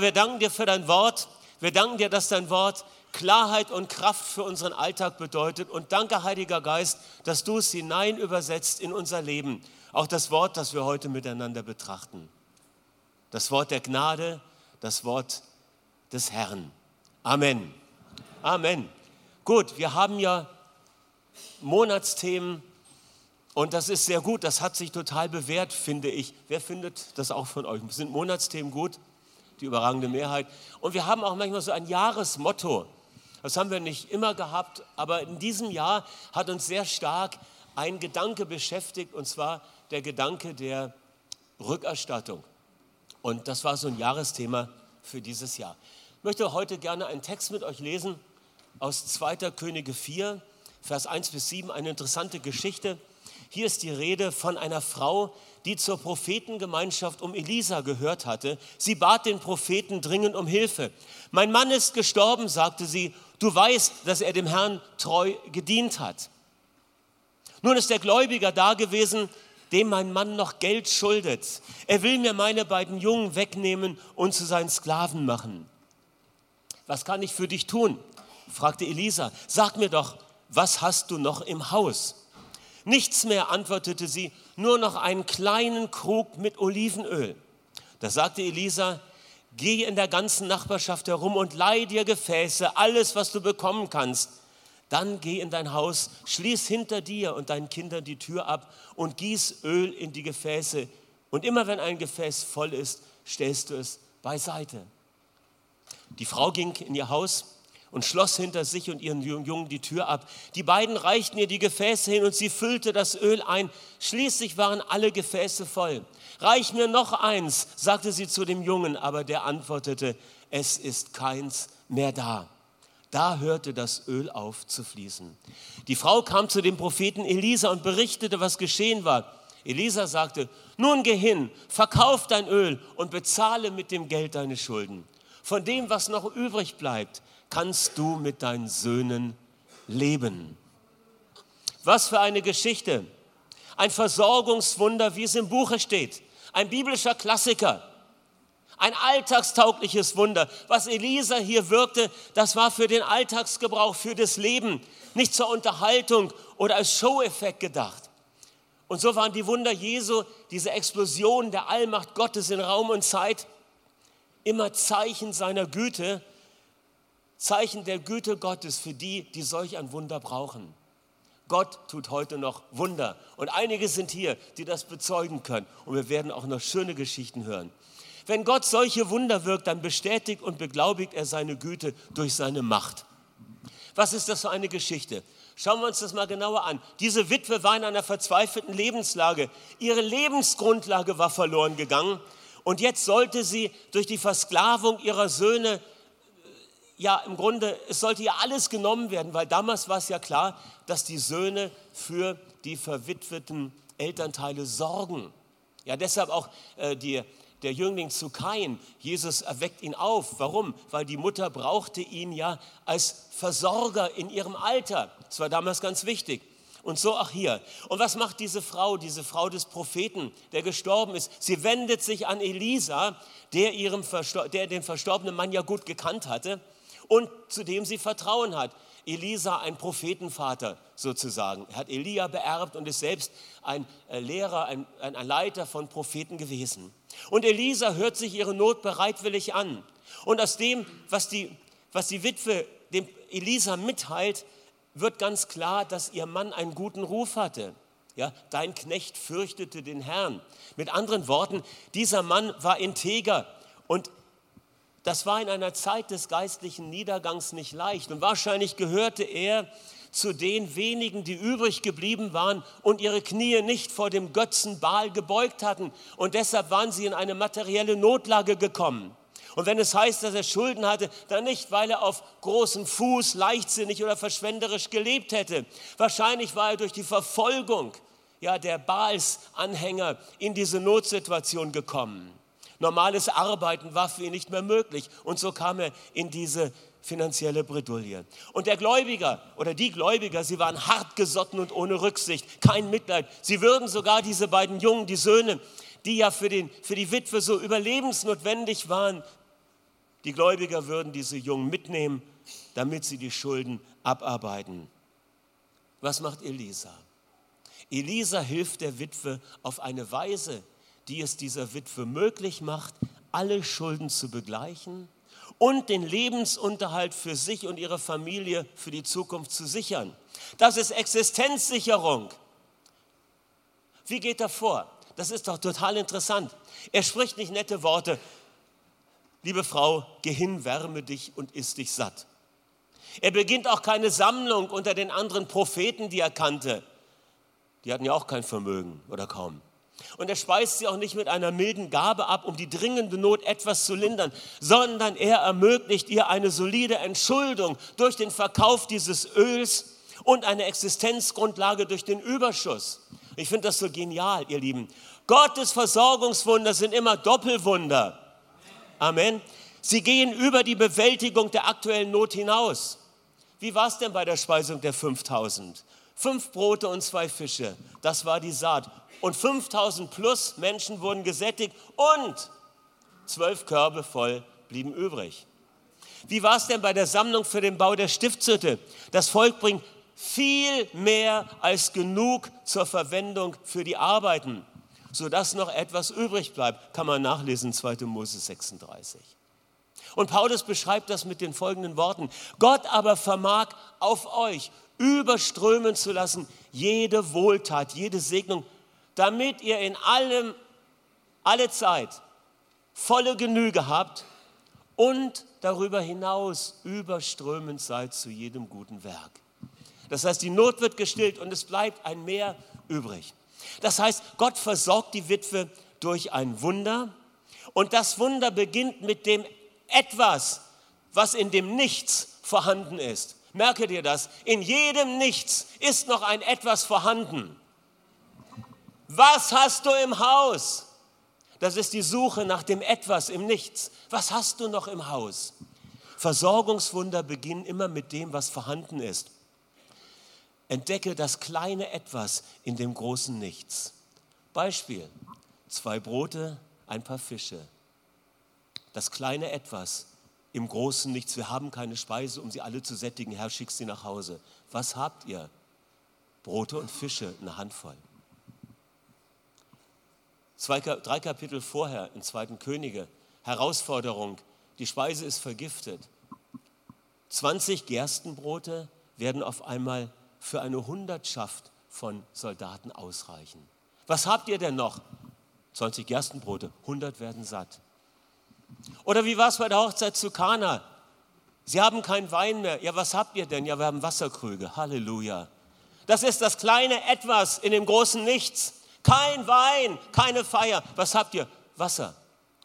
Wir danken dir für dein Wort. Wir danken dir, dass dein Wort Klarheit und Kraft für unseren Alltag bedeutet. Und danke, Heiliger Geist, dass du es hinein übersetzt in unser Leben. Auch das Wort, das wir heute miteinander betrachten. Das Wort der Gnade, das Wort des Herrn. Amen. Amen. Gut, wir haben ja Monatsthemen und das ist sehr gut. Das hat sich total bewährt, finde ich. Wer findet das auch von euch? Sind Monatsthemen gut? Die überragende Mehrheit. Und wir haben auch manchmal so ein Jahresmotto. Das haben wir nicht immer gehabt, aber in diesem Jahr hat uns sehr stark ein Gedanke beschäftigt, und zwar der Gedanke der Rückerstattung. Und das war so ein Jahresthema für dieses Jahr. Ich möchte heute gerne einen Text mit euch lesen aus 2. Könige 4, Vers 1 bis 7, eine interessante Geschichte. Hier ist die Rede von einer Frau, die zur Prophetengemeinschaft um Elisa gehört hatte. Sie bat den Propheten dringend um Hilfe. Mein Mann ist gestorben, sagte sie, Du weißt, dass er dem Herrn treu gedient hat. Nun ist der Gläubiger da gewesen, dem mein Mann noch Geld schuldet. Er will mir meine beiden Jungen wegnehmen und zu seinen Sklaven machen. Was kann ich für dich tun? fragte Elisa. Sag mir doch, was hast du noch im Haus? Nichts mehr, antwortete sie, nur noch einen kleinen Krug mit Olivenöl. Da sagte Elisa, Geh in der ganzen Nachbarschaft herum und leih dir Gefäße, alles, was du bekommen kannst. Dann geh in dein Haus, schließ hinter dir und deinen Kindern die Tür ab und gieß Öl in die Gefäße. Und immer wenn ein Gefäß voll ist, stellst du es beiseite. Die Frau ging in ihr Haus und schloss hinter sich und ihren Jungen die Tür ab. Die beiden reichten ihr die Gefäße hin und sie füllte das Öl ein. Schließlich waren alle Gefäße voll. Reich mir noch eins, sagte sie zu dem Jungen, aber der antwortete, es ist keins mehr da. Da hörte das Öl auf zu fließen. Die Frau kam zu dem Propheten Elisa und berichtete, was geschehen war. Elisa sagte, nun geh hin, verkauf dein Öl und bezahle mit dem Geld deine Schulden. Von dem, was noch übrig bleibt, kannst du mit deinen Söhnen leben. Was für eine Geschichte. Ein Versorgungswunder, wie es im Buche steht. Ein biblischer Klassiker. Ein alltagstaugliches Wunder. Was Elisa hier wirkte, das war für den Alltagsgebrauch, für das Leben, nicht zur Unterhaltung oder als Show-Effekt gedacht. Und so waren die Wunder Jesu, diese Explosion der Allmacht Gottes in Raum und Zeit, immer Zeichen seiner Güte Zeichen der Güte Gottes für die, die solch ein Wunder brauchen. Gott tut heute noch Wunder. Und einige sind hier, die das bezeugen können. Und wir werden auch noch schöne Geschichten hören. Wenn Gott solche Wunder wirkt, dann bestätigt und beglaubigt er seine Güte durch seine Macht. Was ist das für eine Geschichte? Schauen wir uns das mal genauer an. Diese Witwe war in einer verzweifelten Lebenslage. Ihre Lebensgrundlage war verloren gegangen. Und jetzt sollte sie durch die Versklavung ihrer Söhne ja im Grunde, es sollte ja alles genommen werden, weil damals war es ja klar, dass die Söhne für die verwitweten Elternteile sorgen. Ja, deshalb auch äh, die, der Jüngling zu Kain. Jesus erweckt ihn auf. Warum? Weil die Mutter brauchte ihn ja als Versorger in ihrem Alter. Das war damals ganz wichtig. Und so auch hier. Und was macht diese Frau, diese Frau des Propheten, der gestorben ist? Sie wendet sich an Elisa, der, ihrem der den verstorbenen Mann ja gut gekannt hatte und zu dem sie Vertrauen hat. Elisa, ein Prophetenvater sozusagen. Er hat Elia beerbt und ist selbst ein äh, Lehrer, ein, ein Leiter von Propheten gewesen. Und Elisa hört sich ihre Not bereitwillig an. Und aus dem, was die, was die Witwe dem Elisa mitteilt, wird ganz klar, dass ihr Mann einen guten Ruf hatte. Ja, dein Knecht fürchtete den Herrn. Mit anderen Worten, dieser Mann war integer und das war in einer Zeit des geistlichen Niedergangs nicht leicht. Und wahrscheinlich gehörte er zu den wenigen, die übrig geblieben waren und ihre Knie nicht vor dem Götzen Baal gebeugt hatten. Und deshalb waren sie in eine materielle Notlage gekommen. Und wenn es heißt, dass er Schulden hatte, dann nicht, weil er auf großem Fuß leichtsinnig oder verschwenderisch gelebt hätte. Wahrscheinlich war er durch die Verfolgung ja, der Baals-Anhänger in diese Notsituation gekommen. Normales Arbeiten war für ihn nicht mehr möglich. Und so kam er in diese finanzielle Bredouille. Und der Gläubiger oder die Gläubiger, sie waren hartgesotten und ohne Rücksicht, kein Mitleid. Sie würden sogar diese beiden Jungen, die Söhne, die ja für, den, für die Witwe so überlebensnotwendig waren, Die Gläubiger würden diese Jungen mitnehmen, damit sie die Schulden abarbeiten. Was macht Elisa? Elisa hilft der Witwe auf eine Weise, die es dieser Witwe möglich macht, alle Schulden zu begleichen und den Lebensunterhalt für sich und ihre Familie für die Zukunft zu sichern. Das ist Existenzsicherung. Wie geht er vor? Das ist doch total interessant. Er spricht nicht nette Worte. Liebe Frau, geh hin, wärme dich und iss dich satt. Er beginnt auch keine Sammlung unter den anderen Propheten, die er kannte. Die hatten ja auch kein Vermögen oder kaum. Und er speist sie auch nicht mit einer milden Gabe ab, um die dringende Not etwas zu lindern, sondern er ermöglicht ihr eine solide Entschuldung durch den Verkauf dieses Öls und eine Existenzgrundlage durch den Überschuss. Ich finde das so genial, ihr Lieben. Gottes Versorgungswunder sind immer Doppelwunder. Amen. Sie gehen über die Bewältigung der aktuellen Not hinaus. Wie war es denn bei der Speisung der 5000? Fünf Brote und zwei Fische, das war die Saat. Und 5000 plus Menschen wurden gesättigt und zwölf Körbe voll blieben übrig. Wie war es denn bei der Sammlung für den Bau der Stiftshütte? Das Volk bringt viel mehr als genug zur Verwendung für die Arbeiten, sodass noch etwas übrig bleibt, kann man nachlesen 2. Mose 36. Und Paulus beschreibt das mit den folgenden Worten. Gott aber vermag auf euch überströmen zu lassen jede Wohltat, jede Segnung, damit ihr in allem, alle Zeit volle Genüge habt und darüber hinaus überströmend seid zu jedem guten Werk. Das heißt, die Not wird gestillt und es bleibt ein Mehr übrig. Das heißt, Gott versorgt die Witwe durch ein Wunder und das Wunder beginnt mit dem etwas, was in dem Nichts vorhanden ist. Merke dir das, in jedem Nichts ist noch ein etwas vorhanden. Was hast du im Haus? Das ist die Suche nach dem etwas im Nichts. Was hast du noch im Haus? Versorgungswunder beginnen immer mit dem, was vorhanden ist. Entdecke das kleine etwas in dem großen Nichts. Beispiel, zwei Brote, ein paar Fische. Das kleine etwas im großen Nichts. Wir haben keine Speise, um sie alle zu sättigen. Herr, schick sie nach Hause. Was habt ihr? Brote und Fische, eine Handvoll. Zwei, drei Kapitel vorher in 2. Könige, Herausforderung, die Speise ist vergiftet. 20 Gerstenbrote werden auf einmal für eine Hundertschaft von Soldaten ausreichen. Was habt ihr denn noch? 20 Gerstenbrote, 100 werden satt. Oder wie war es bei der Hochzeit zu Kana? Sie haben keinen Wein mehr. Ja, was habt ihr denn? Ja, wir haben Wasserkrüge. Halleluja. Das ist das kleine Etwas in dem großen Nichts. Kein Wein, keine Feier. Was habt ihr? Wasser.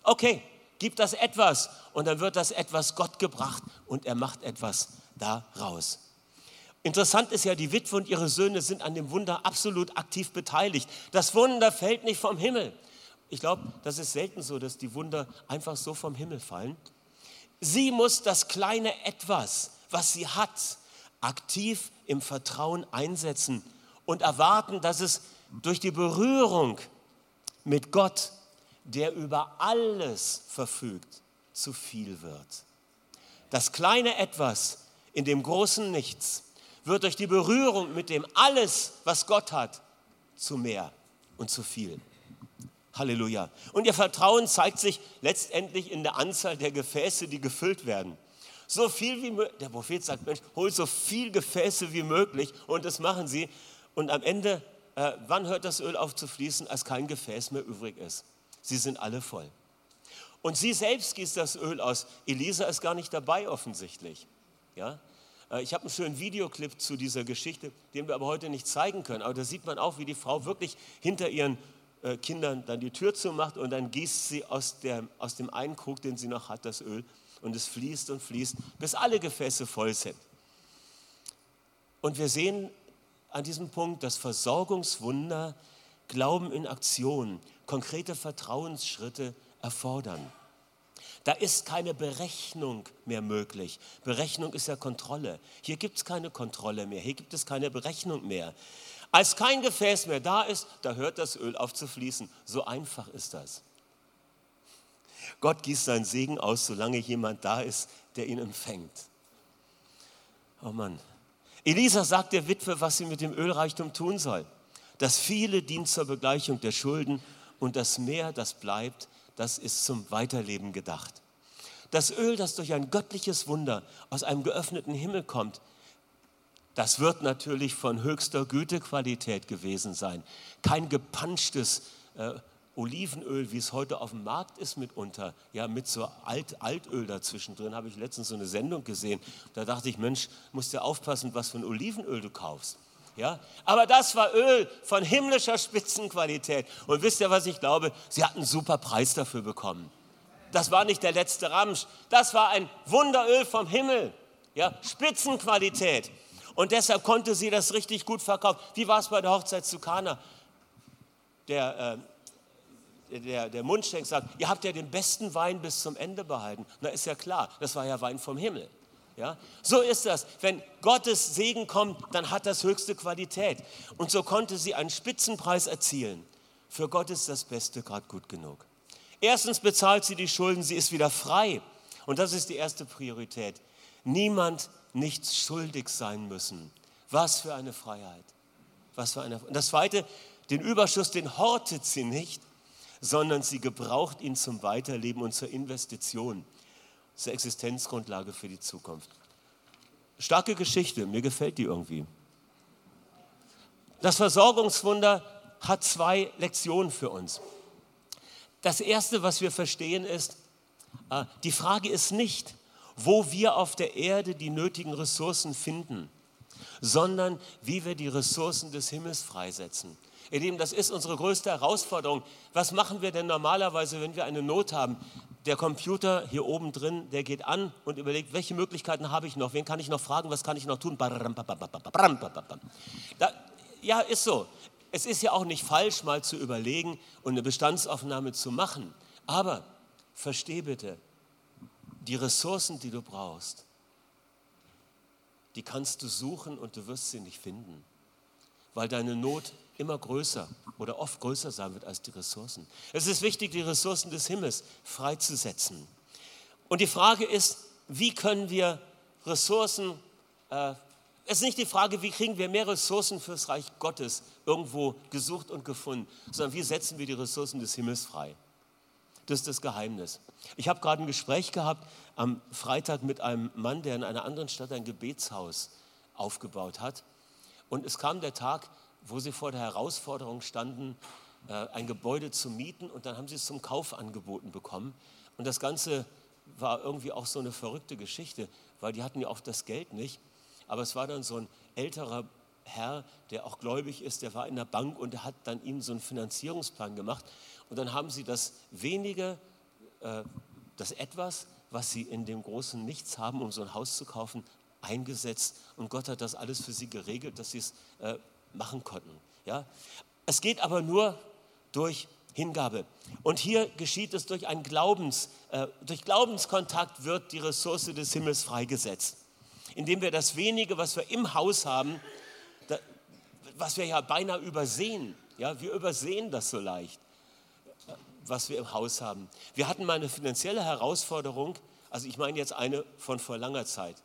Okay, gib das etwas und dann wird das etwas Gott gebracht und er macht etwas daraus. Interessant ist ja, die Witwe und ihre Söhne sind an dem Wunder absolut aktiv beteiligt. Das Wunder fällt nicht vom Himmel. Ich glaube, das ist selten so, dass die Wunder einfach so vom Himmel fallen. Sie muss das kleine Etwas, was sie hat, aktiv im Vertrauen einsetzen und erwarten, dass es durch die Berührung mit Gott, der über alles verfügt, zu viel wird. Das kleine Etwas in dem großen Nichts wird durch die Berührung mit dem alles, was Gott hat, zu mehr und zu viel. Halleluja. Und ihr Vertrauen zeigt sich letztendlich in der Anzahl der Gefäße, die gefüllt werden. So viel wie möglich. Der Prophet sagt, Mensch, hol so viel Gefäße wie möglich und das machen sie. Und am Ende, äh, wann hört das Öl auf zu fließen, als kein Gefäß mehr übrig ist? Sie sind alle voll. Und sie selbst gießt das Öl aus. Elisa ist gar nicht dabei offensichtlich. Ja? Äh, ich habe einen schönen Videoclip zu dieser Geschichte, den wir aber heute nicht zeigen können. Aber da sieht man auch, wie die Frau wirklich hinter ihren äh, Kindern dann die Tür zumacht und dann gießt sie aus, der, aus dem einen Krug, den sie noch hat, das Öl. Und es fließt und fließt, bis alle Gefäße voll sind. Und wir sehen an diesem Punkt das Versorgungswunder, Glauben in Aktion, konkrete Vertrauensschritte erfordern. Da ist keine Berechnung mehr möglich. Berechnung ist ja Kontrolle. Hier gibt es keine Kontrolle mehr. Hier gibt es keine Berechnung mehr. Als kein Gefäß mehr da ist, da hört das Öl auf zu fließen. So einfach ist das. Gott gießt seinen Segen aus, solange jemand da ist, der ihn empfängt. Oh Mann. Elisa sagt der Witwe, was sie mit dem Ölreichtum tun soll. Das viele dient zur Begleichung der Schulden und das Mehr, das bleibt, das ist zum Weiterleben gedacht. Das Öl, das durch ein göttliches Wunder aus einem geöffneten Himmel kommt, das wird natürlich von höchster Gütequalität gewesen sein. Kein gepanschtes äh, Olivenöl, wie es heute auf dem Markt ist mitunter, ja, mit so Alt, Altöl dazwischen drin, habe ich letztens so eine Sendung gesehen. Da dachte ich, Mensch, musst du aufpassen, was für ein Olivenöl du kaufst. Ja? Aber das war Öl von himmlischer Spitzenqualität. Und wisst ihr, was ich glaube? Sie hatten einen super Preis dafür bekommen. Das war nicht der letzte Ramsch. Das war ein Wunderöl vom Himmel. Ja? Spitzenqualität. Und deshalb konnte sie das richtig gut verkaufen. Wie war es bei der Hochzeit zu Kana? Der, äh, der, der Mundschenk sagt, ihr habt ja den besten Wein bis zum Ende behalten. Na ist ja klar, das war ja Wein vom Himmel. Ja? So ist das. Wenn Gottes Segen kommt, dann hat das höchste Qualität. Und so konnte sie einen Spitzenpreis erzielen. Für Gott ist das Beste gerade gut genug. Erstens bezahlt sie die Schulden, sie ist wieder frei. Und das ist die erste Priorität. Niemand nichts schuldig sein müssen. Was für eine Freiheit. Was für eine Und das zweite, den Überschuss, den hortet sie nicht, sondern sie gebraucht ihn zum Weiterleben und zur Investition, zur Existenzgrundlage für die Zukunft. Starke Geschichte, mir gefällt die irgendwie. Das Versorgungswunder hat zwei Lektionen für uns. Das Erste, was wir verstehen, ist, äh, die Frage ist nicht, wo wir auf der Erde die nötigen Ressourcen finden, sondern wie wir die Ressourcen des Himmels freisetzen. Ihr Lieben, das ist unsere größte Herausforderung. Was machen wir denn normalerweise, wenn wir eine Not haben? Der Computer hier oben drin, der geht an und überlegt, welche Möglichkeiten habe ich noch? Wen kann ich noch fragen? Was kann ich noch tun? Da, ja, ist so. Es ist ja auch nicht falsch, mal zu überlegen und eine Bestandsaufnahme zu machen. Aber versteh bitte, die Ressourcen, die du brauchst, die kannst du suchen und du wirst sie nicht finden, weil deine Not immer größer oder oft größer sein wird als die Ressourcen. Es ist wichtig, die Ressourcen des Himmels freizusetzen. Und die Frage ist, wie können wir Ressourcen, äh, es ist nicht die Frage, wie kriegen wir mehr Ressourcen fürs Reich Gottes irgendwo gesucht und gefunden, sondern wie setzen wir die Ressourcen des Himmels frei. Das ist das Geheimnis. Ich habe gerade ein Gespräch gehabt am Freitag mit einem Mann, der in einer anderen Stadt ein Gebetshaus aufgebaut hat. Und es kam der Tag, wo sie vor der Herausforderung standen, äh, ein Gebäude zu mieten und dann haben sie es zum Kauf angeboten bekommen. Und das Ganze war irgendwie auch so eine verrückte Geschichte, weil die hatten ja auch das Geld nicht. Aber es war dann so ein älterer Herr, der auch gläubig ist, der war in der Bank und der hat dann ihnen so einen Finanzierungsplan gemacht. Und dann haben sie das wenige, äh, das etwas, was sie in dem großen Nichts haben, um so ein Haus zu kaufen, eingesetzt. Und Gott hat das alles für sie geregelt, dass sie es äh, machen konnten. Ja? Es geht aber nur durch Hingabe. Und hier geschieht es durch einen Glaubens, äh, durch Glaubenskontakt wird die Ressource des Himmels freigesetzt. Indem wir das wenige, was wir im Haus haben, da, was wir ja beinahe übersehen, ja, wir übersehen das so leicht was wir im Haus haben. Wir hatten mal eine finanzielle Herausforderung, also ich meine jetzt eine von vor langer Zeit.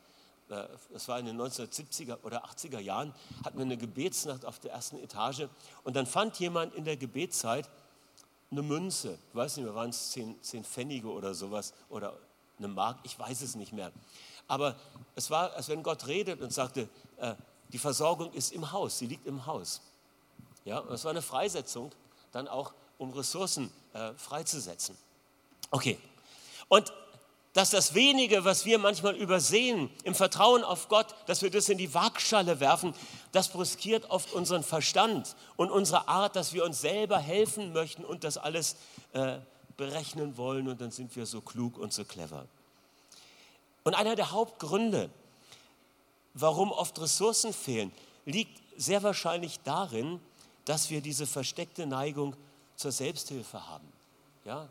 Das war in den 1970er oder 80er Jahren, hatten wir eine Gebetsnacht auf der ersten Etage und dann fand jemand in der Gebetszeit eine Münze, ich weiß nicht mehr, waren es zehn, zehn Pfennige oder sowas oder eine Mark, ich weiß es nicht mehr. Aber es war, als wenn Gott redet und sagte, äh, die Versorgung ist im Haus, sie liegt im Haus. Ja, und es war eine Freisetzung dann auch um Ressourcen äh, freizusetzen. Okay. Und dass das wenige, was wir manchmal übersehen, im Vertrauen auf Gott, dass wir das in die Waagschale werfen, das brüskiert oft unseren Verstand und unsere Art, dass wir uns selber helfen möchten und das alles äh, berechnen wollen und dann sind wir so klug und so clever. Und einer der Hauptgründe, warum oft Ressourcen fehlen, liegt sehr wahrscheinlich darin, dass wir diese versteckte Neigung zur Selbsthilfe haben. Ja?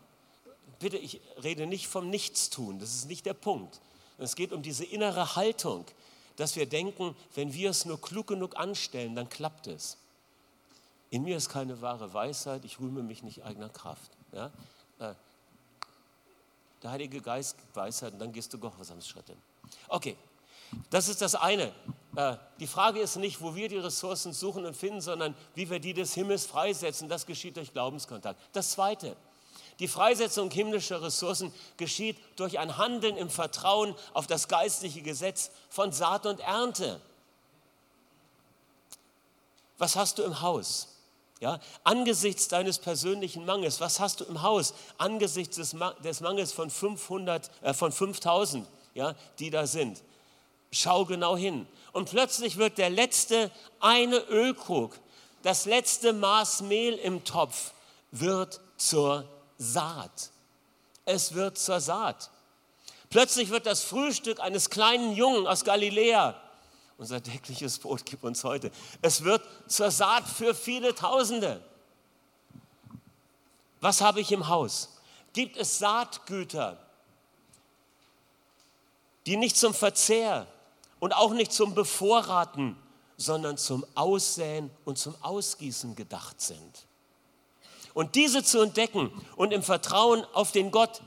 Bitte, ich rede nicht vom Nichtstun, das ist nicht der Punkt. Es geht um diese innere Haltung, dass wir denken, wenn wir es nur klug genug anstellen, dann klappt es. In mir ist keine wahre Weisheit, ich rühme mich nicht eigener Kraft. Ja? Äh, Der Heilige Geist Weisheit und dann gehst du Gehorsamsschritte. Okay, das ist das eine. Äh, die Frage ist nicht, wo wir die Ressourcen suchen und finden, sondern wie wir die des Himmels freisetzen. Das geschieht durch Glaubenskontakt. Das zweite, die Freisetzung himmlischer Ressourcen geschieht durch ein Handeln im Vertrauen auf das geistliche Gesetz von Saat und Ernte. Was hast du im Haus? Ja, angesichts deines persönlichen Mangels, was hast du im Haus? Angesichts des, des Mangels von 500, äh, von 5000, ja, die da sind. Schau genau hin. Und plötzlich wird der letzte eine Ölkrug, das letzte Maß Mehl im Topf, wird zur Saat. Es wird zur Saat. Plötzlich wird das Frühstück eines kleinen Jungen aus Galiläa unser tägliches Brot gib uns heute. Es wird zur Saat für viele Tausende. Was habe ich im Haus? Gibt es Saatgüter, die nicht zum Verzehr und auch nicht zum Bevorraten, sondern zum Aussäen und zum Ausgießen gedacht sind? Und diese zu entdecken und im Vertrauen auf den Gott,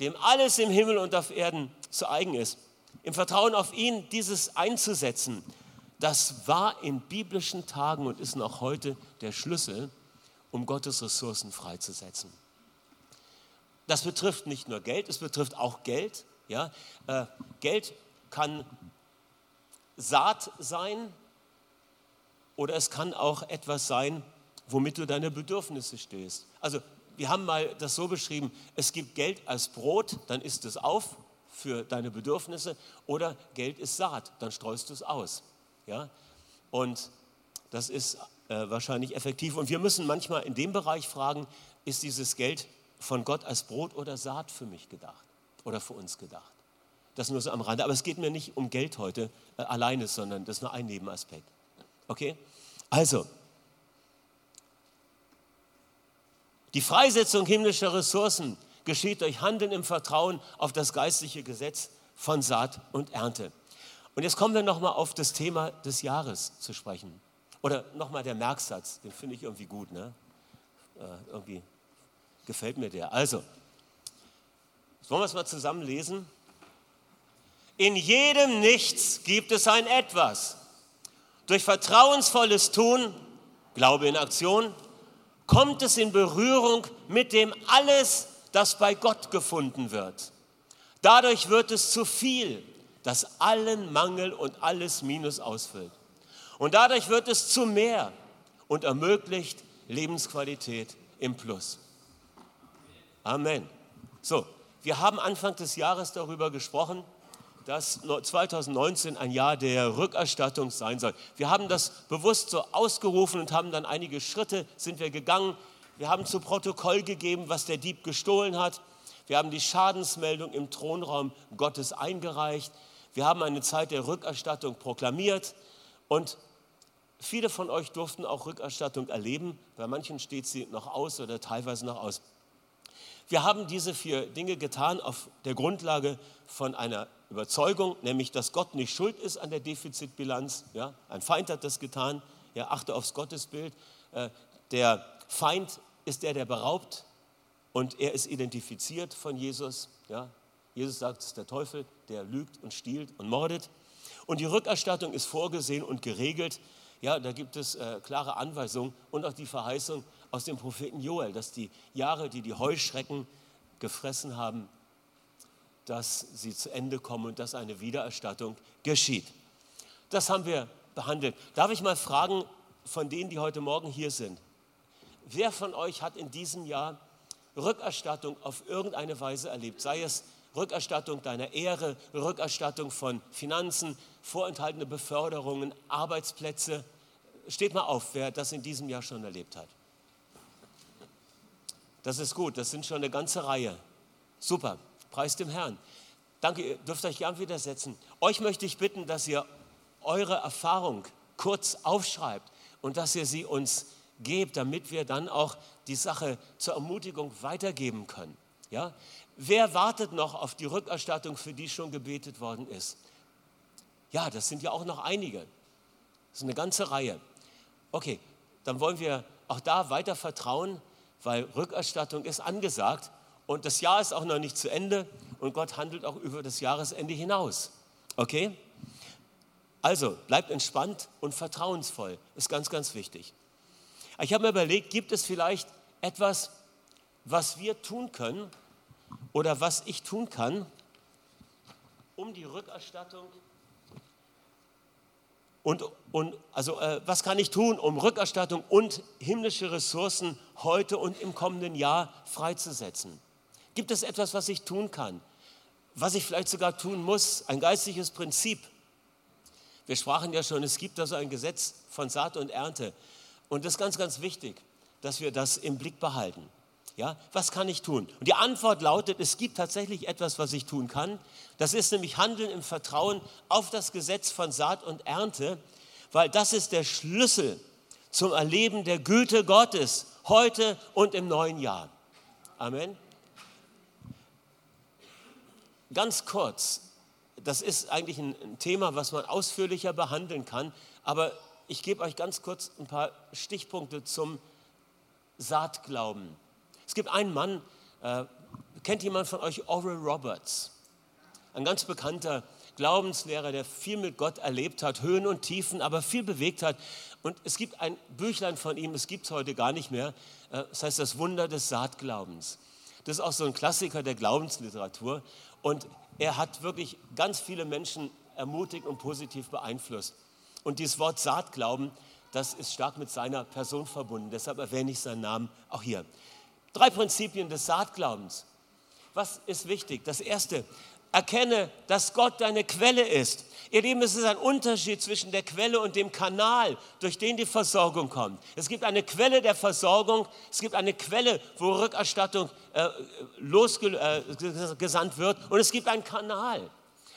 dem alles im Himmel und auf Erden zu eigen ist, im Vertrauen auf ihn dieses einzusetzen, das war in biblischen Tagen und ist noch heute der Schlüssel, um Gottes Ressourcen freizusetzen. Das betrifft nicht nur Geld, es betrifft auch Geld. Ja? Äh, Geld kann Saat sein oder es kann auch etwas sein, womit du deine Bedürfnisse stehst. Also wir haben mal das so beschrieben, es gibt Geld als Brot, dann isst es auf für deine Bedürfnisse oder Geld ist Saat, dann streust du es aus. Ja? Und das ist äh, wahrscheinlich effektiv. Und wir müssen manchmal in dem Bereich fragen, ist dieses Geld von Gott als Brot oder Saat für mich gedacht oder für uns gedacht? Das nur so am Rande. Aber es geht mir nicht um Geld heute äh, alleine, sondern das ist nur ein Nebenaspekt. Okay? Also, die Freisetzung himmlischer Ressourcen geschieht durch Handeln im Vertrauen auf das geistliche Gesetz von Saat und Ernte. Und jetzt kommen wir nochmal auf das Thema des Jahres zu sprechen. Oder nochmal der Merksatz, den finde ich irgendwie gut. Ne? Äh, irgendwie gefällt mir der. Also, wollen wir es mal zusammen lesen? In jedem Nichts gibt es ein Etwas. Durch vertrauensvolles Tun, Glaube in Aktion, kommt es in Berührung mit dem alles das bei Gott gefunden wird. Dadurch wird es zu viel, das allen Mangel und alles Minus ausfüllt. Und dadurch wird es zu mehr und ermöglicht Lebensqualität im Plus. Amen. So, wir haben Anfang des Jahres darüber gesprochen, dass 2019 ein Jahr der Rückerstattung sein soll. Wir haben das bewusst so ausgerufen und haben dann einige Schritte sind wir gegangen. Wir haben zu Protokoll gegeben, was der Dieb gestohlen hat. Wir haben die Schadensmeldung im Thronraum Gottes eingereicht. Wir haben eine Zeit der Rückerstattung proklamiert. Und viele von euch durften auch Rückerstattung erleben. Bei manchen steht sie noch aus oder teilweise noch aus. Wir haben diese vier Dinge getan auf der Grundlage von einer Überzeugung, nämlich dass Gott nicht schuld ist an der Defizitbilanz. Ja, ein Feind hat das getan. Ja, achte aufs Gottesbild. Äh, der Feind ist der, der beraubt und er ist identifiziert von Jesus. Ja? Jesus sagt, es ist der Teufel, der lügt und stiehlt und mordet. Und die Rückerstattung ist vorgesehen und geregelt. Ja, da gibt es äh, klare Anweisungen und auch die Verheißung aus dem Propheten Joel, dass die Jahre, die die Heuschrecken gefressen haben, dass sie zu Ende kommen und dass eine Wiedererstattung geschieht. Das haben wir behandelt. Darf ich mal fragen von denen, die heute Morgen hier sind, Wer von euch hat in diesem Jahr Rückerstattung auf irgendeine Weise erlebt? Sei es Rückerstattung deiner Ehre, Rückerstattung von Finanzen, vorenthaltene Beförderungen, Arbeitsplätze. Steht mal auf, wer das in diesem Jahr schon erlebt hat. Das ist gut, das sind schon eine ganze Reihe. Super, preis dem Herrn. Danke, ihr dürft euch gern widersetzen. Euch möchte ich bitten, dass ihr eure Erfahrung kurz aufschreibt und dass ihr sie uns gebt, damit wir dann auch die Sache zur Ermutigung weitergeben können. Ja? Wer wartet noch auf die Rückerstattung, für die schon gebetet worden ist? Ja, das sind ja auch noch einige. Das ist eine ganze Reihe. Okay, dann wollen wir auch da weiter vertrauen, weil Rückerstattung ist angesagt Und das Jahr ist auch noch nicht zu Ende und Gott handelt auch über das Jahresende hinaus. Okay? Also bleibt entspannt und vertrauensvoll, ist ganz, ganz wichtig. Ich habe mir überlegt, gibt es vielleicht etwas, was wir tun können oder was ich tun kann, um die Rückerstattung und, und also äh, was kann ich tun, um Rückerstattung und himmlische Ressourcen heute und im kommenden Jahr freizusetzen? Gibt es etwas, was ich tun kann? Was ich vielleicht sogar tun muss? Ein geistliches Prinzip. Wir sprachen ja schon, es gibt also ein Gesetz von Saat und Ernte. Und das ist ganz, ganz wichtig, dass wir das im Blick behalten. Ja, was kann ich tun? Und die Antwort lautet, es gibt tatsächlich etwas, was ich tun kann. Das ist nämlich Handeln im Vertrauen auf das Gesetz von Saat und Ernte, weil das ist der Schlüssel zum Erleben der Güte Gottes heute und im neuen Jahr. Amen. Ganz kurz, das ist eigentlich ein Thema, was man ausführlicher behandeln kann, aber ich gebe euch ganz kurz ein paar Stichpunkte zum Saatglauben. Es gibt einen Mann, äh, kennt jemand von euch Oral Roberts? Ein ganz bekannter Glaubenslehrer, der viel mit Gott erlebt hat, Höhen und Tiefen, aber viel bewegt hat. Und es gibt ein Büchlein von ihm, es gibt es heute gar nicht mehr, äh, das heißt Das Wunder des Saatglaubens. Das ist auch so ein Klassiker der Glaubensliteratur. Und er hat wirklich ganz viele Menschen ermutigt und positiv beeinflusst. Und dieses Wort Saatglauben, das ist stark mit seiner Person verbunden. Deshalb erwähne ich seinen Namen auch hier. Drei Prinzipien des Saatglaubens. Was ist wichtig? Das erste, erkenne, dass Gott deine Quelle ist. Ihr Lieben, es ist ein Unterschied zwischen der Quelle und dem Kanal, durch den die Versorgung kommt. Es gibt eine Quelle der Versorgung, es gibt eine Quelle, wo Rückerstattung äh, losgesandt äh, wird und es gibt einen Kanal.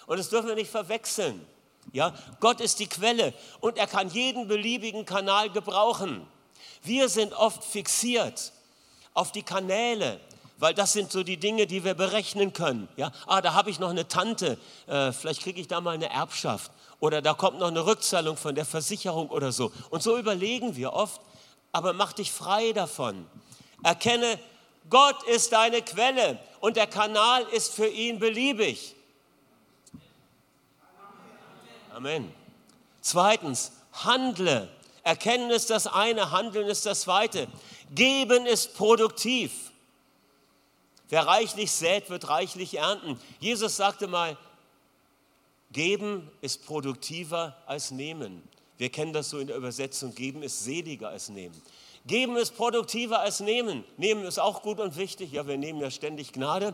Und das dürfen wir nicht verwechseln. Ja? Gott ist die Quelle und er kann jeden beliebigen Kanal gebrauchen. Wir sind oft fixiert auf die Kanäle, weil das sind so die Dinge, die wir berechnen können. Ja? Ah, da habe ich noch eine Tante, äh, vielleicht kriege ich da mal eine Erbschaft oder da kommt noch eine Rückzahlung von der Versicherung oder so. Und so überlegen wir oft, aber mach dich frei davon. Erkenne, Gott ist deine Quelle und der Kanal ist für ihn beliebig. Amen. Zweitens, handle. Erkennen ist das eine, handeln ist das zweite. Geben ist produktiv. Wer reichlich sät, wird reichlich ernten. Jesus sagte mal, geben ist produktiver als nehmen. Wir kennen das so in der Übersetzung, geben ist seliger als nehmen. Geben ist produktiver als nehmen. Nehmen ist auch gut und wichtig, ja, wir nehmen ja ständig Gnade.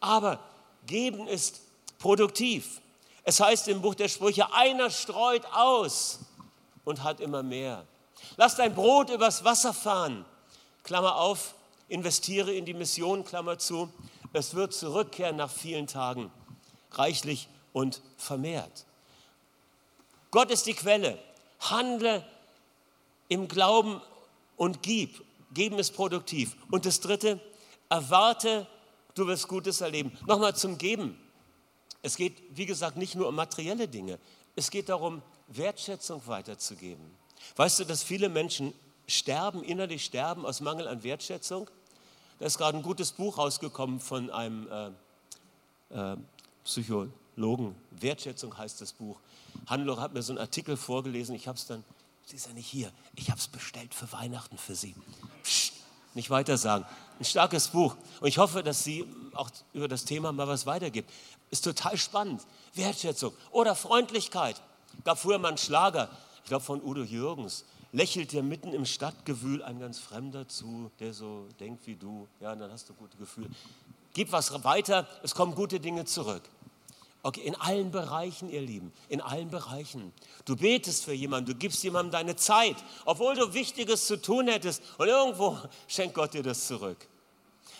Aber geben ist produktiv. Es heißt im Buch der Sprüche, einer streut aus und hat immer mehr. Lass dein Brot übers Wasser fahren Klammer auf, investiere in die Mission, Klammer zu. Es wird zurückkehren nach vielen Tagen, reichlich und vermehrt. Gott ist die Quelle. Handle im Glauben und gib. Geben ist produktiv. Und das Dritte, erwarte, du wirst Gutes erleben. Nochmal zum Geben. Es geht, wie gesagt, nicht nur um materielle Dinge. Es geht darum, Wertschätzung weiterzugeben. Weißt du, dass viele Menschen sterben, innerlich sterben aus Mangel an Wertschätzung. Da ist gerade ein gutes Buch rausgekommen von einem äh, äh, Psychologen. Wertschätzung heißt das Buch. Hannelore hat mir so einen Artikel vorgelesen. Ich habe es dann, sie ist ja nicht hier, ich habe es bestellt für Weihnachten für sie. Psst, nicht weiter sagen. Ein starkes Buch. Und ich hoffe, dass sie auch über das Thema mal was weitergibt. Ist total spannend. Wertschätzung oder Freundlichkeit. Gab früher mal einen Schlager, ich glaube von Udo Jürgens lächelt dir mitten im Stadtgewühl ein ganz Fremder zu, der so denkt wie du. Ja, dann hast du gute Gefühle. Gib was weiter, es kommen gute Dinge zurück. Okay, in allen Bereichen, ihr Lieben, in allen Bereichen. Du betest für jemanden, du gibst jemandem deine Zeit, obwohl du Wichtiges zu tun hättest und irgendwo schenkt Gott dir das zurück.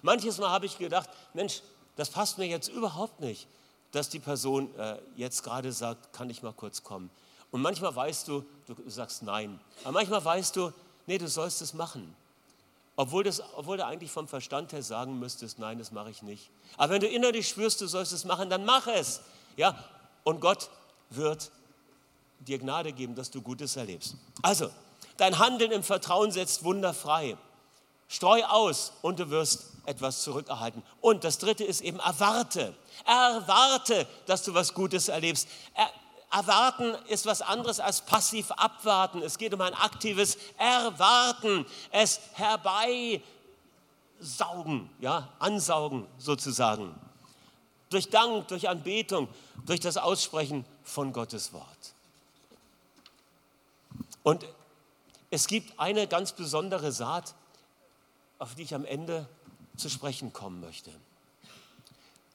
Manches Mal habe ich gedacht, Mensch, das passt mir jetzt überhaupt nicht, dass die Person äh, jetzt gerade sagt, kann ich mal kurz kommen. Und manchmal weißt du, du sagst nein. Aber manchmal weißt du, nee, du sollst es machen. Obwohl, das, obwohl du eigentlich vom Verstand her sagen müsstest, nein, das mache ich nicht. Aber wenn du innerlich spürst, du sollst es machen, dann mach es. Ja? Und Gott wird dir Gnade geben, dass du Gutes erlebst. Also, dein Handeln im Vertrauen setzt Wunder frei. Streu aus und du wirst etwas zurückerhalten. Und das dritte ist eben erwarte. Erwarte, dass du was Gutes erlebst. Er, erwarten ist was anderes als passiv abwarten. Es geht um ein aktives Erwarten, es herbeisaugen, ja, ansaugen sozusagen. Durch Dank, durch Anbetung, durch das Aussprechen von Gottes Wort. Und es gibt eine ganz besondere Saat, auf die ich am Ende zu sprechen kommen möchte.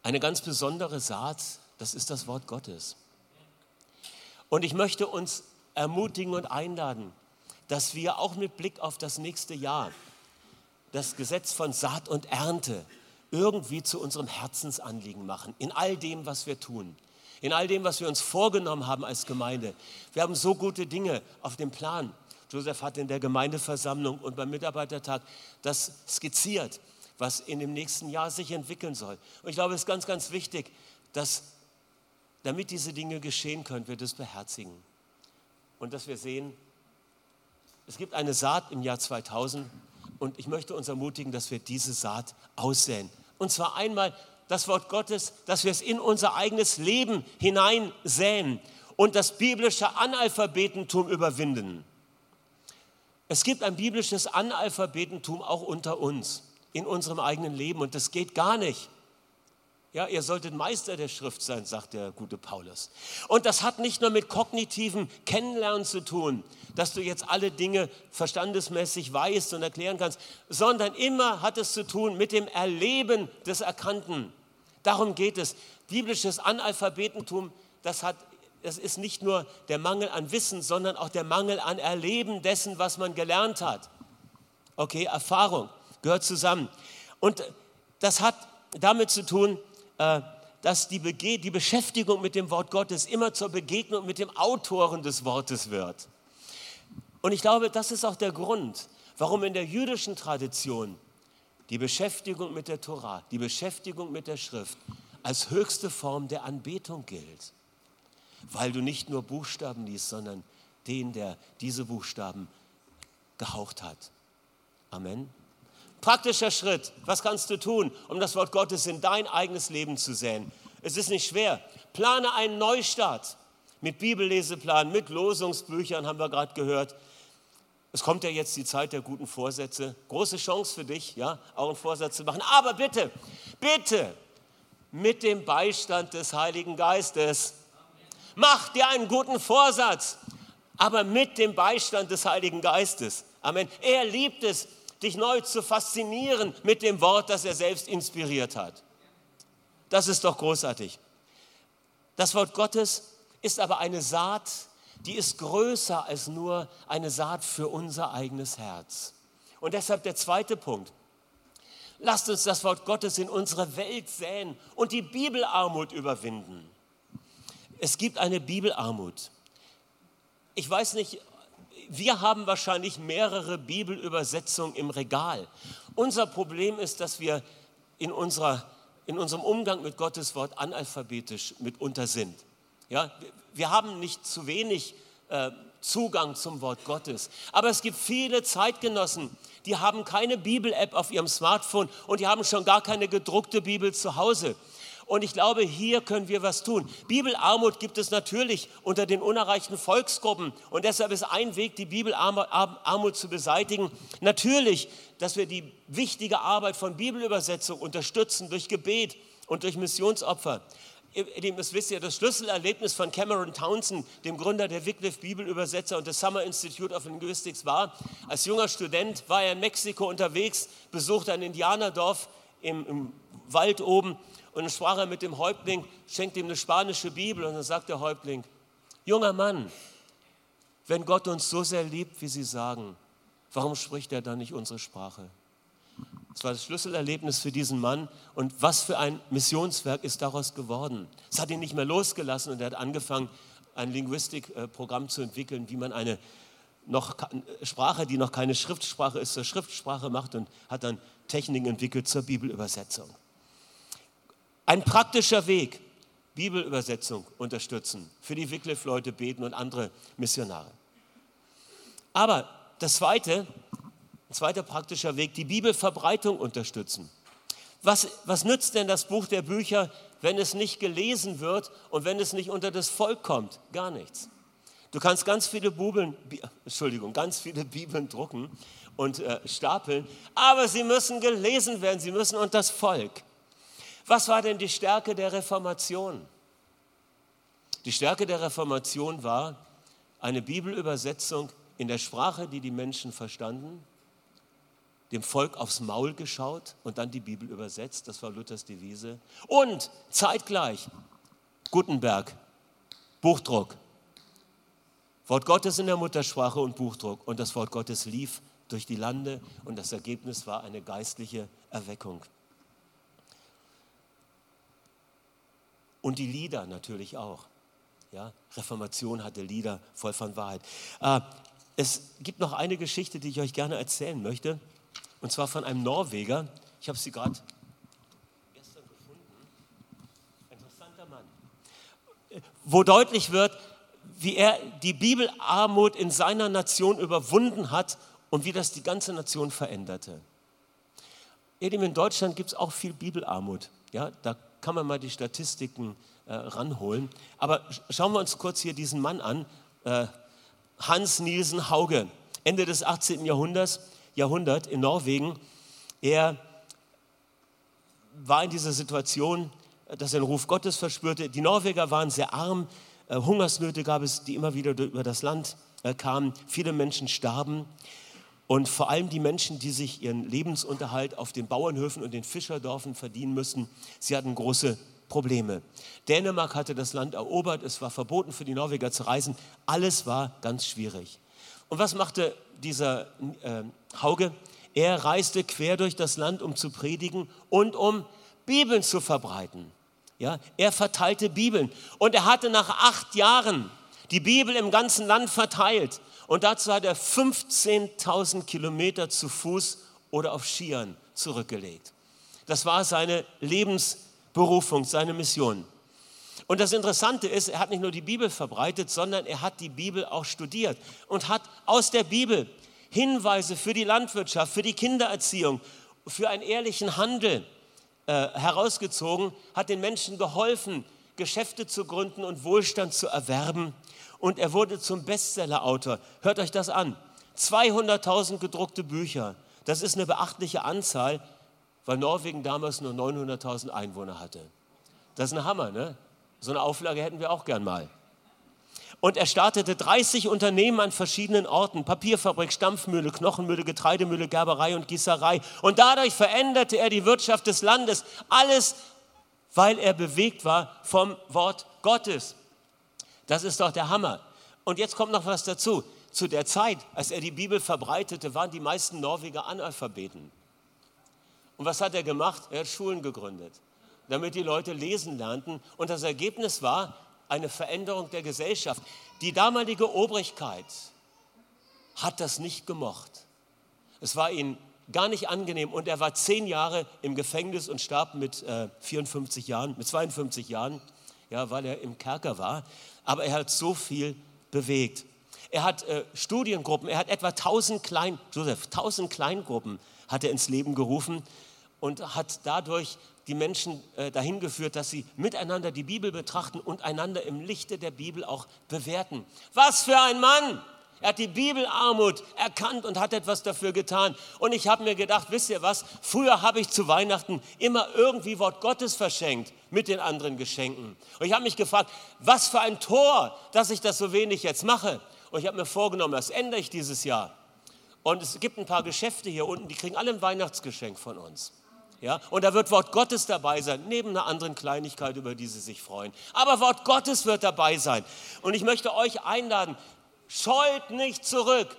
Eine ganz besondere Saat, das ist das Wort Gottes. Und ich möchte uns ermutigen und einladen, dass wir auch mit Blick auf das nächste Jahr das Gesetz von Saat und Ernte irgendwie zu unserem Herzensanliegen machen, in all dem, was wir tun, in all dem, was wir uns vorgenommen haben als Gemeinde. Wir haben so gute Dinge auf dem Plan. Joseph hat in der Gemeindeversammlung und beim Mitarbeitertag das skizziert was in dem nächsten Jahr sich entwickeln soll. Und ich glaube, es ist ganz, ganz wichtig, dass damit diese Dinge geschehen können, wir das beherzigen. Und dass wir sehen, es gibt eine Saat im Jahr 2000 und ich möchte uns ermutigen, dass wir diese Saat aussäen. Und zwar einmal das Wort Gottes, dass wir es in unser eigenes Leben hineinsäen und das biblische Analphabetentum überwinden. Es gibt ein biblisches Analphabetentum auch unter uns in unserem eigenen Leben und das geht gar nicht. Ja, ihr solltet Meister der Schrift sein, sagt der gute Paulus. Und das hat nicht nur mit kognitivem Kennenlernen zu tun, dass du jetzt alle Dinge verstandesmäßig weißt und erklären kannst, sondern immer hat es zu tun mit dem Erleben des Erkannten. Darum geht es. Biblisches Analphabetentum, das, hat, das ist nicht nur der Mangel an Wissen, sondern auch der Mangel an Erleben dessen, was man gelernt hat. Okay, Erfahrung gehört zusammen. Und das hat damit zu tun, dass die, Bege die Beschäftigung mit dem Wort Gottes immer zur Begegnung mit dem Autoren des Wortes wird. Und ich glaube, das ist auch der Grund, warum in der jüdischen Tradition die Beschäftigung mit der Torah, die Beschäftigung mit der Schrift als höchste Form der Anbetung gilt. Weil du nicht nur Buchstaben liest, sondern den, der diese Buchstaben gehaucht hat. Amen. Praktischer Schritt. Was kannst du tun, um das Wort Gottes in dein eigenes Leben zu säen? Es ist nicht schwer. Plane einen Neustart mit Bibelleseplan, mit Losungsbüchern, haben wir gerade gehört. Es kommt ja jetzt die Zeit der guten Vorsätze. Große Chance für dich, ja, auch einen Vorsatz zu machen. Aber bitte, bitte, mit dem Beistand des Heiligen Geistes. Mach dir einen guten Vorsatz, aber mit dem Beistand des Heiligen Geistes. Amen. Er liebt es, dich neu zu faszinieren mit dem Wort, das er selbst inspiriert hat. Das ist doch großartig. Das Wort Gottes ist aber eine Saat, die ist größer als nur eine Saat für unser eigenes Herz. Und deshalb der zweite Punkt. Lasst uns das Wort Gottes in unsere Welt säen und die Bibelarmut überwinden. Es gibt eine Bibelarmut. Ich weiß nicht, wir haben wahrscheinlich mehrere Bibelübersetzungen im Regal. Unser Problem ist, dass wir in, unserer, in unserem Umgang mit Gottes Wort analphabetisch mitunter sind. Ja, wir haben nicht zu wenig äh, Zugang zum Wort Gottes. Aber es gibt viele Zeitgenossen, die haben keine Bibel-App auf ihrem Smartphone und die haben schon gar keine gedruckte Bibel zu Hause. Und ich glaube, hier können wir was tun. Bibelarmut gibt es natürlich unter den unerreichten Volksgruppen. Und deshalb ist ein Weg, die Bibelarmut zu beseitigen, natürlich, dass wir die wichtige Arbeit von Bibelübersetzung unterstützen durch Gebet und durch Missionsopfer. Das wisst ihr, das Schlüsselerlebnis von Cameron Townsend, dem Gründer der Wycliffe Bibelübersetzer und des Summer Institute of Linguistics war, als junger Student war er in Mexiko unterwegs, besuchte ein Indianerdorf im, im Wald oben und dann sprach er mit dem Häuptling, schenkt ihm eine spanische Bibel und dann sagt der Häuptling, junger Mann, wenn Gott uns so sehr liebt, wie Sie sagen, warum spricht er dann nicht unsere Sprache? Das war das Schlüsselerlebnis für diesen Mann und was für ein Missionswerk ist daraus geworden. Es hat ihn nicht mehr losgelassen und er hat angefangen, ein Linguistikprogramm zu entwickeln, wie man eine noch Sprache, die noch keine Schriftsprache ist, zur Schriftsprache macht und hat dann Techniken entwickelt zur Bibelübersetzung. Ein praktischer Weg, Bibelübersetzung unterstützen, für die Wycliffe-Leute beten und andere Missionare. Aber das Zweite, ein zweiter praktischer Weg, die Bibelverbreitung unterstützen. Was, was nützt denn das Buch der Bücher, wenn es nicht gelesen wird und wenn es nicht unter das Volk kommt? Gar nichts. Du kannst ganz viele Bibeln, Entschuldigung, ganz viele Bibeln drucken und äh, stapeln, aber sie müssen gelesen werden, sie müssen unter das Volk. Was war denn die Stärke der Reformation? Die Stärke der Reformation war eine Bibelübersetzung in der Sprache, die die Menschen verstanden, dem Volk aufs Maul geschaut und dann die Bibel übersetzt. Das war Luthers Devise. Und zeitgleich Gutenberg, Buchdruck. Wort Gottes in der Muttersprache und Buchdruck. Und das Wort Gottes lief durch die Lande und das Ergebnis war eine geistliche Erweckung. Und die Lieder natürlich auch. Ja, Reformation hatte Lieder voll von Wahrheit. Äh, es gibt noch eine Geschichte, die ich euch gerne erzählen möchte. Und zwar von einem Norweger. Ich habe sie gerade gestern gefunden. Interessanter Mann. Wo deutlich wird, wie er die Bibelarmut in seiner Nation überwunden hat und wie das die ganze Nation veränderte. Eben in Deutschland gibt es auch viel Bibelarmut. Ja, da kann man mal die Statistiken äh, ranholen. Aber schauen wir uns kurz hier diesen Mann an, äh, Hans Nielsen Hauge, Ende des 18. Jahrhunderts. Jahrhundert in Norwegen. Er war in dieser Situation, dass er den Ruf Gottes verspürte. Die Norweger waren sehr arm, äh, Hungersnöte gab es, die immer wieder über das Land äh, kamen. Viele Menschen starben. Und vor allem die Menschen, die sich ihren Lebensunterhalt auf den Bauernhöfen und den Fischerdorfen verdienen müssen, sie hatten große Probleme. Dänemark hatte das Land erobert, es war verboten für die Norweger zu reisen, alles war ganz schwierig. Und was machte dieser äh, Hauge? Er reiste quer durch das Land, um zu predigen und um Bibeln zu verbreiten. Ja, er verteilte Bibeln und er hatte nach acht Jahren die Bibel im ganzen Land verteilt. Und dazu hat er 15.000 Kilometer zu Fuß oder auf Skiern zurückgelegt. Das war seine Lebensberufung, seine Mission. Und das Interessante ist, er hat nicht nur die Bibel verbreitet, sondern er hat die Bibel auch studiert und hat aus der Bibel Hinweise für die Landwirtschaft, für die Kindererziehung, für einen ehrlichen Handel äh, herausgezogen, hat den Menschen geholfen, Geschäfte zu gründen und Wohlstand zu erwerben. Und er wurde zum Bestsellerautor. Hört euch das an. 200.000 gedruckte Bücher. Das ist eine beachtliche Anzahl, weil Norwegen damals nur 900.000 Einwohner hatte. Das ist ein Hammer, ne? So eine Auflage hätten wir auch gern mal. Und er startete 30 Unternehmen an verschiedenen Orten. Papierfabrik, Stampfmühle, Knochenmühle, Getreidemühle, Gerberei und Gießerei. Und dadurch veränderte er die Wirtschaft des Landes. Alles, weil er bewegt war vom Wort Gottes. Das ist doch der Hammer. Und jetzt kommt noch was dazu. Zu der Zeit, als er die Bibel verbreitete, waren die meisten Norweger Analphabeten. Und was hat er gemacht? Er hat Schulen gegründet damit die Leute lesen lernten. Und das Ergebnis war eine Veränderung der Gesellschaft. Die damalige Obrigkeit hat das nicht gemocht. Es war ihnen gar nicht angenehm und er war zehn Jahre im Gefängnis und starb mit äh, 54 Jahren, mit 52 Jahren, ja, weil er im Kerker war. Aber er hat so viel bewegt. Er hat äh, Studiengruppen, er hat etwa 1000 Klein, Joseph, 1000 Kleingruppen hat er ins Leben gerufen und hat dadurch die Menschen äh, dahin geführt, dass sie miteinander die Bibel betrachten und einander im Lichte der Bibel auch bewerten. Was für ein Mann! Er hat die Bibelarmut erkannt und hat etwas dafür getan. Und ich habe mir gedacht, wisst ihr was? Früher habe ich zu Weihnachten immer irgendwie Wort Gottes verschenkt mit den anderen Geschenken. Und ich habe mich gefragt, was für ein Tor, dass ich das so wenig jetzt mache. Und ich habe mir vorgenommen, das ändere ich dieses Jahr. Und es gibt ein paar Geschäfte hier unten, die kriegen alle ein Weihnachtsgeschenk von uns. Ja, und da wird Wort Gottes dabei sein, neben einer anderen Kleinigkeit, über die Sie sich freuen. Aber Wort Gottes wird dabei sein. Und ich möchte euch einladen, scheut nicht zurück.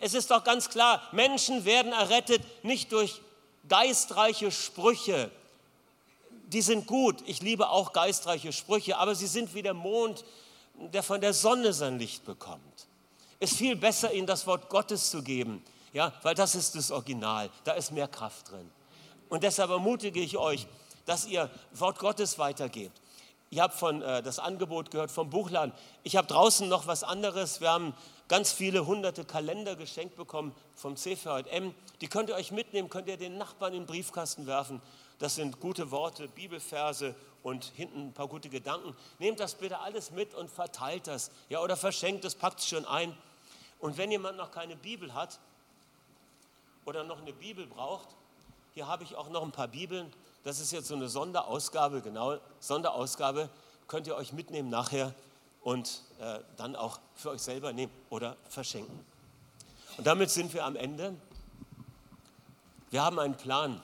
Es ist doch ganz klar, Menschen werden errettet nicht durch geistreiche Sprüche. Die sind gut, ich liebe auch geistreiche Sprüche, aber sie sind wie der Mond, der von der Sonne sein Licht bekommt. Es ist viel besser, ihnen das Wort Gottes zu geben, ja, weil das ist das Original, da ist mehr Kraft drin. Und deshalb ermutige ich euch, dass ihr Wort Gottes weitergebt. Ihr habt von äh, das Angebot gehört vom Buchladen. Ich habe draußen noch was anderes. Wir haben ganz viele hunderte Kalender geschenkt bekommen vom CVM. Die könnt ihr euch mitnehmen, könnt ihr den Nachbarn in den Briefkasten werfen. Das sind gute Worte, Bibelverse und hinten ein paar gute Gedanken. Nehmt das bitte alles mit und verteilt das. Ja, oder verschenkt es, packt es schon ein. Und wenn jemand noch keine Bibel hat oder noch eine Bibel braucht, hier habe ich auch noch ein paar Bibeln. Das ist jetzt so eine Sonderausgabe, genau, Sonderausgabe. Könnt ihr euch mitnehmen nachher und äh, dann auch für euch selber nehmen oder verschenken. Und damit sind wir am Ende. Wir haben einen Plan.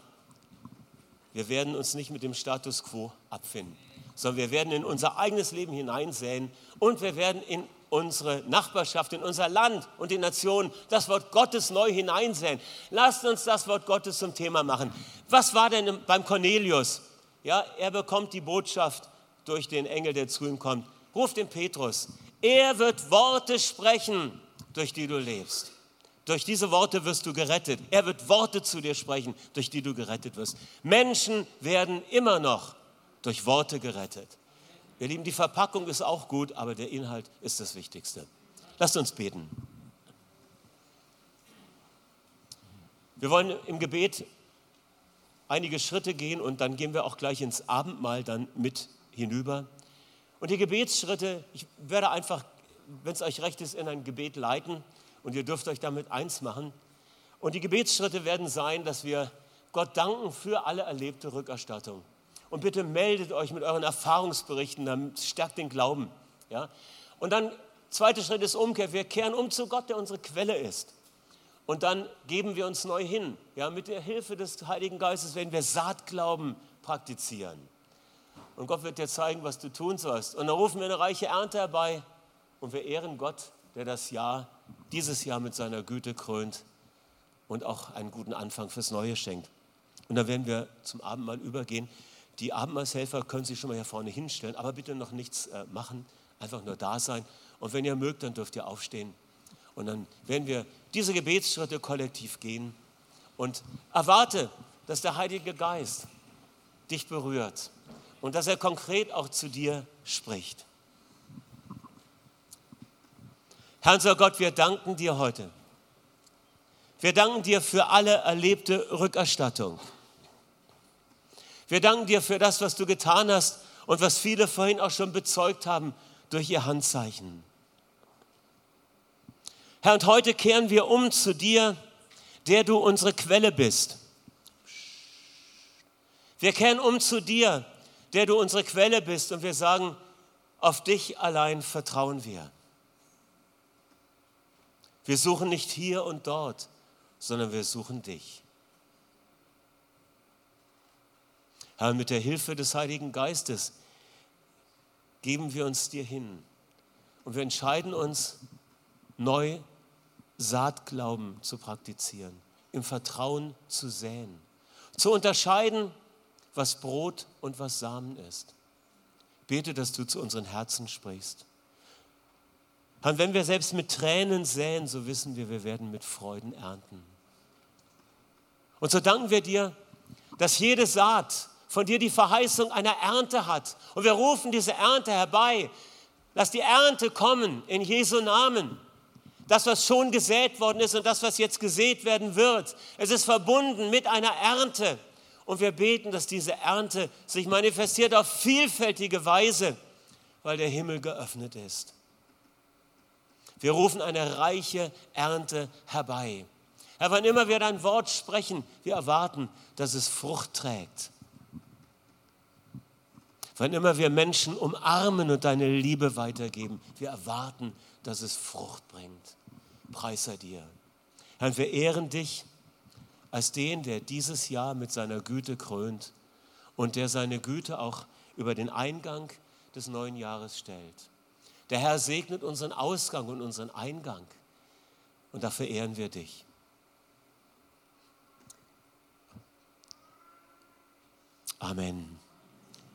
Wir werden uns nicht mit dem Status quo abfinden, sondern wir werden in unser eigenes Leben hineinsäen und wir werden in unsere Nachbarschaft, in unser Land und die Nation das Wort Gottes neu hineinsäen. Lasst uns das Wort Gottes zum Thema machen. Was war denn beim Cornelius? Ja, er bekommt die Botschaft durch den Engel, der zu ihm kommt. Ruf den Petrus. Er wird Worte sprechen, durch die du lebst. Durch diese Worte wirst du gerettet. Er wird Worte zu dir sprechen, durch die du gerettet wirst. Menschen werden immer noch durch Worte gerettet. Ihr Lieben, die Verpackung ist auch gut, aber der Inhalt ist das Wichtigste. Lasst uns beten. Wir wollen im Gebet einige Schritte gehen und dann gehen wir auch gleich ins Abendmahl dann mit hinüber. Und die Gebetsschritte, ich werde einfach, wenn es euch recht ist, in ein Gebet leiten und ihr dürft euch damit eins machen. Und die Gebetsschritte werden sein, dass wir Gott danken für alle erlebte Rückerstattung. Und bitte meldet euch mit euren Erfahrungsberichten, dann stärkt den Glauben. Ja? Und dann, zweiter Schritt ist Umkehr. Wir kehren um zu Gott, der unsere Quelle ist. Und dann geben wir uns neu hin. Ja, mit der Hilfe des Heiligen Geistes werden wir Saatglauben praktizieren. Und Gott wird dir zeigen, was du tun sollst. Und dann rufen wir eine reiche Ernte herbei und wir ehren Gott, der das Jahr, dieses Jahr mit seiner Güte krönt und auch einen guten Anfang fürs Neue schenkt. Und dann werden wir zum Abendmahl übergehen. Die Abendmahlshelfer können sich schon mal hier vorne hinstellen, aber bitte noch nichts äh, machen, einfach nur da sein. Und wenn ihr mögt, dann dürft ihr aufstehen. Und dann werden wir diese Gebetsschritte kollektiv gehen. Und erwarte, dass der Heilige Geist dich berührt und dass er konkret auch zu dir spricht. Herr unser Gott, wir danken dir heute. Wir danken dir für alle erlebte Rückerstattung. Wir danken dir für das, was du getan hast und was viele vorhin auch schon bezeugt haben durch ihr Handzeichen. Herr, und heute kehren wir um zu dir, der du unsere Quelle bist. Wir kehren um zu dir, der du unsere Quelle bist und wir sagen, auf dich allein vertrauen wir. Wir suchen nicht hier und dort, sondern wir suchen dich. Herr, mit der Hilfe des Heiligen Geistes geben wir uns dir hin und wir entscheiden uns, neu Saatglauben zu praktizieren, im Vertrauen zu säen, zu unterscheiden, was Brot und was Samen ist. Bete, dass du zu unseren Herzen sprichst. Und wenn wir selbst mit Tränen säen, so wissen wir, wir werden mit Freuden ernten. Und so danken wir dir, dass jede Saat von dir die Verheißung einer Ernte hat. Und wir rufen diese Ernte herbei. Lass die Ernte kommen in Jesu Namen. Das, was schon gesät worden ist und das, was jetzt gesät werden wird, es ist verbunden mit einer Ernte. Und wir beten, dass diese Ernte sich manifestiert auf vielfältige Weise, weil der Himmel geöffnet ist. Wir rufen eine reiche Ernte herbei. Herr, wann immer wir dein Wort sprechen, wir erwarten, dass es Frucht trägt. Wann immer wir Menschen umarmen und deine Liebe weitergeben, wir erwarten, dass es Frucht bringt. Preis sei dir. Herr, wir ehren dich als den, der dieses Jahr mit seiner Güte krönt und der seine Güte auch über den Eingang des neuen Jahres stellt. Der Herr segnet unseren Ausgang und unseren Eingang und dafür ehren wir dich. Amen.